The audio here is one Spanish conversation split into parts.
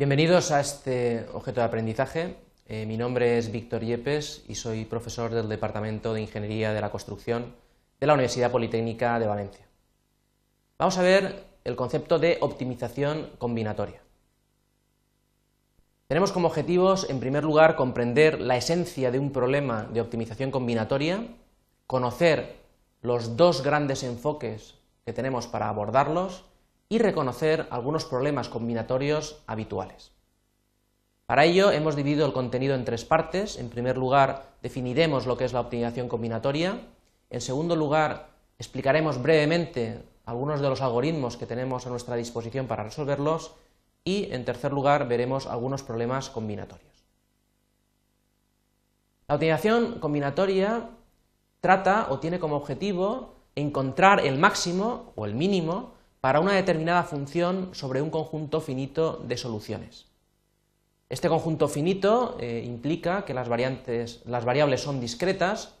Bienvenidos a este objeto de aprendizaje. Eh, mi nombre es Víctor Yepes y soy profesor del Departamento de Ingeniería de la Construcción de la Universidad Politécnica de Valencia. Vamos a ver el concepto de optimización combinatoria. Tenemos como objetivos, en primer lugar, comprender la esencia de un problema de optimización combinatoria, conocer los dos grandes enfoques que tenemos para abordarlos y reconocer algunos problemas combinatorios habituales. Para ello hemos dividido el contenido en tres partes. En primer lugar, definiremos lo que es la optimización combinatoria. En segundo lugar, explicaremos brevemente algunos de los algoritmos que tenemos a nuestra disposición para resolverlos. Y, en tercer lugar, veremos algunos problemas combinatorios. La optimización combinatoria trata o tiene como objetivo encontrar el máximo o el mínimo para una determinada función sobre un conjunto finito de soluciones. Este conjunto finito eh, implica que las, las variables son discretas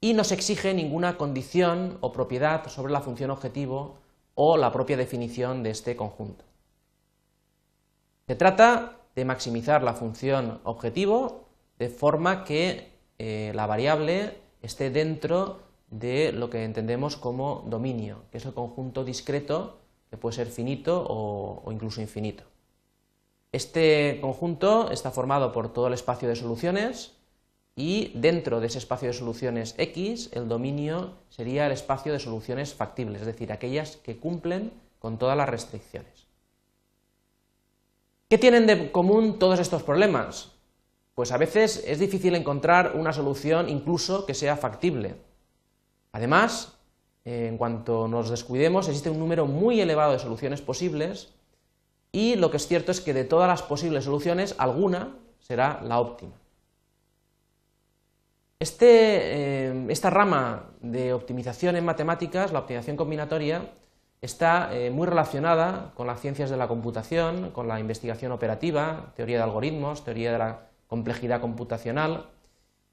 y no se exige ninguna condición o propiedad sobre la función objetivo o la propia definición de este conjunto. Se trata de maximizar la función objetivo de forma que eh, la variable esté dentro de lo que entendemos como dominio, que es el conjunto discreto que puede ser finito o, incluso infinito. Este conjunto está formado por todo el espacio de soluciones y dentro de ese espacio de soluciones X, el dominio sería el espacio de soluciones factibles, es decir, aquellas que cumplen con todas las restricciones. ¿Qué tienen de común todos estos problemas? Pues a veces es difícil encontrar una solución incluso que sea factible. Además, eh, en cuanto nos descuidemos, existe un número muy elevado de soluciones posibles y lo que es cierto es que de todas las posibles soluciones, alguna será la óptima. Este, eh, esta rama de optimización en matemáticas, la optimización combinatoria, está eh, muy relacionada con las ciencias de la computación, con la investigación operativa, teoría de algoritmos, teoría de la complejidad computacional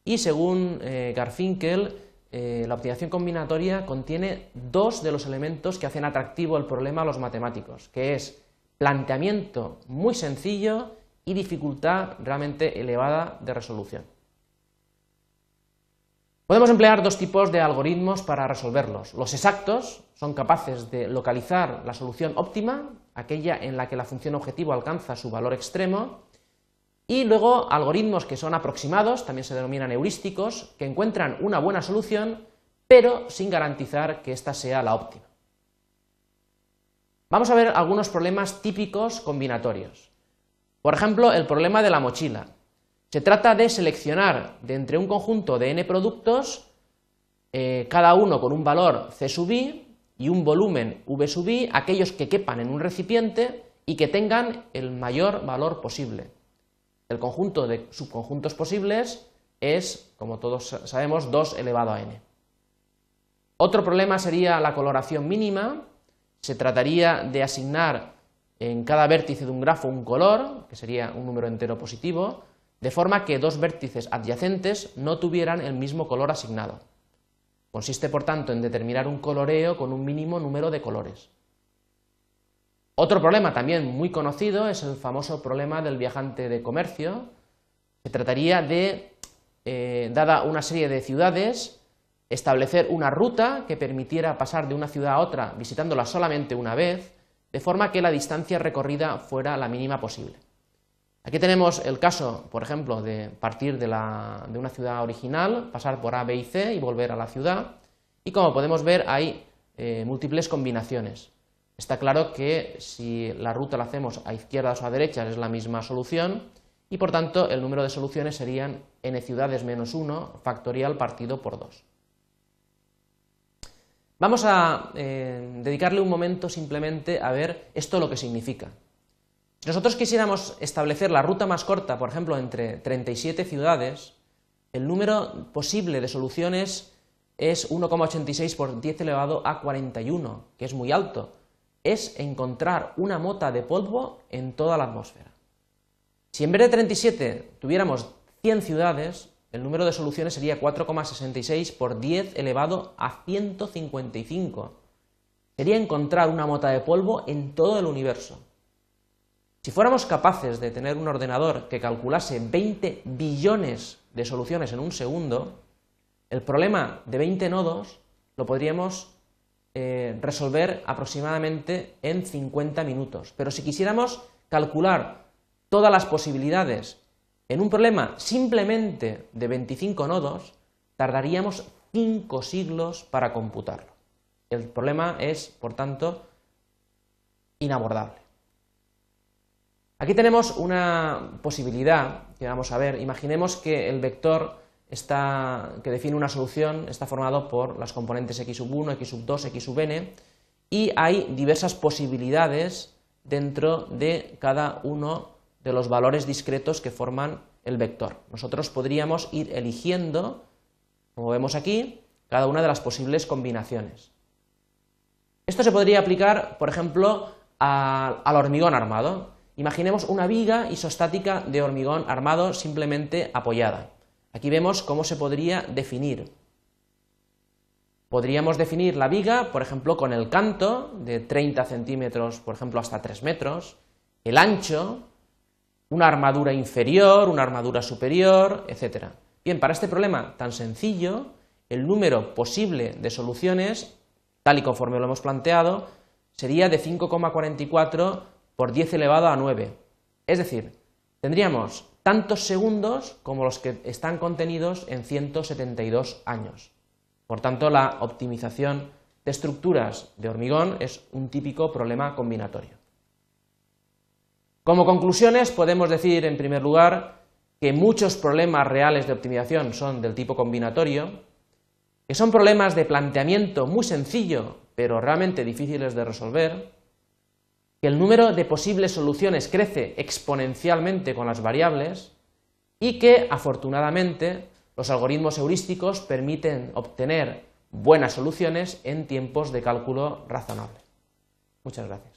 y según Garfinkel, eh, la optimización combinatoria contiene dos de los elementos que hacen atractivo el problema a los matemáticos, que es planteamiento muy sencillo y dificultad realmente elevada de resolución. Podemos emplear dos tipos de algoritmos para resolverlos. Los exactos son capaces de localizar la solución óptima, aquella en la que la función objetivo alcanza su valor extremo, y luego algoritmos que son aproximados, también se denominan heurísticos, que encuentran una buena solución, pero sin garantizar que ésta sea la óptima. Vamos a ver algunos problemas típicos combinatorios. Por ejemplo, el problema de la mochila. Se trata de seleccionar de entre un conjunto de n productos, eh, cada uno con un valor c sub i y un volumen v sub i, aquellos que quepan en un recipiente y que tengan el mayor valor posible. El conjunto de subconjuntos posibles es, como todos sabemos, 2 elevado a n. Otro problema sería la coloración mínima. Se trataría de asignar en cada vértice de un grafo un color, que sería un número entero positivo, de forma que dos vértices adyacentes no tuvieran el mismo color asignado. Consiste, por tanto, en determinar un coloreo con un mínimo número de colores. Otro problema también muy conocido es el famoso problema del viajante de comercio. Se trataría de, eh, dada una serie de ciudades, establecer una ruta que permitiera pasar de una ciudad a otra visitándola solamente una vez, de forma que la distancia recorrida fuera la mínima posible. Aquí tenemos el caso, por ejemplo, de partir de, una ciudad original, pasar por A, B y C y volver a la ciudad. Y como podemos ver, hay eh, múltiples combinaciones. Está claro que si la ruta la hacemos a izquierdas o a derechas es la misma solución y por tanto el número de soluciones serían n ciudades menos 1 factorial partido por 2. Vamos a eh, dedicarle un momento simplemente a ver esto lo que significa. Si nosotros quisiéramos establecer la ruta más corta, por ejemplo, entre 37 ciudades, el número posible de soluciones es 1,86 por 10 elevado a 41, que es muy alto es encontrar una mota de polvo en toda la atmósfera. Si en vez de 37 tuviéramos 100 ciudades, el número de soluciones sería 4,66 por 10 elevado a 155. Sería encontrar una mota de polvo en todo el universo. Si fuéramos capaces de tener un ordenador que calculase 20 billones de soluciones en un segundo, el problema de 20 nodos lo podríamos eh, resolver aproximadamente en 50 minutos. Pero si quisiéramos calcular todas las posibilidades en un problema simplemente de 25 nodos, tardaríamos 5 siglos para computarlo. El problema es, por tanto, inabordable. Aquí tenemos una posibilidad que vamos a ver. Imaginemos que el vector que define una solución está formado por las componentes x sub 1, x sub 2, x sub n y hay diversas posibilidades dentro de cada uno de los valores discretos que forman el vector. Nosotros podríamos ir eligiendo, como vemos aquí, cada una de las posibles combinaciones. Esto se podría aplicar, por ejemplo, al hormigón armado. Imaginemos una viga isostática de hormigón armado simplemente apoyada. Aquí vemos cómo se podría definir. Podríamos definir la viga, por ejemplo, con el canto de 30 centímetros, por ejemplo, hasta 3 metros, el ancho, una armadura inferior, una armadura superior, etc. Bien, para este problema tan sencillo, el número posible de soluciones, tal y conforme lo hemos planteado, sería de 5,44 por 10 elevado a 9. Es decir, tendríamos tantos segundos como los que están contenidos en 172 años. Por tanto, la optimización de estructuras de hormigón es un típico problema combinatorio. Como conclusiones, podemos decir, en primer lugar, que muchos problemas reales de optimización son del tipo combinatorio, que son problemas de planteamiento muy sencillo, pero realmente difíciles de resolver, el número de posibles soluciones crece exponencialmente con las variables y que, afortunadamente, los algoritmos heurísticos permiten obtener buenas soluciones en tiempos de cálculo razonable. Muchas gracias.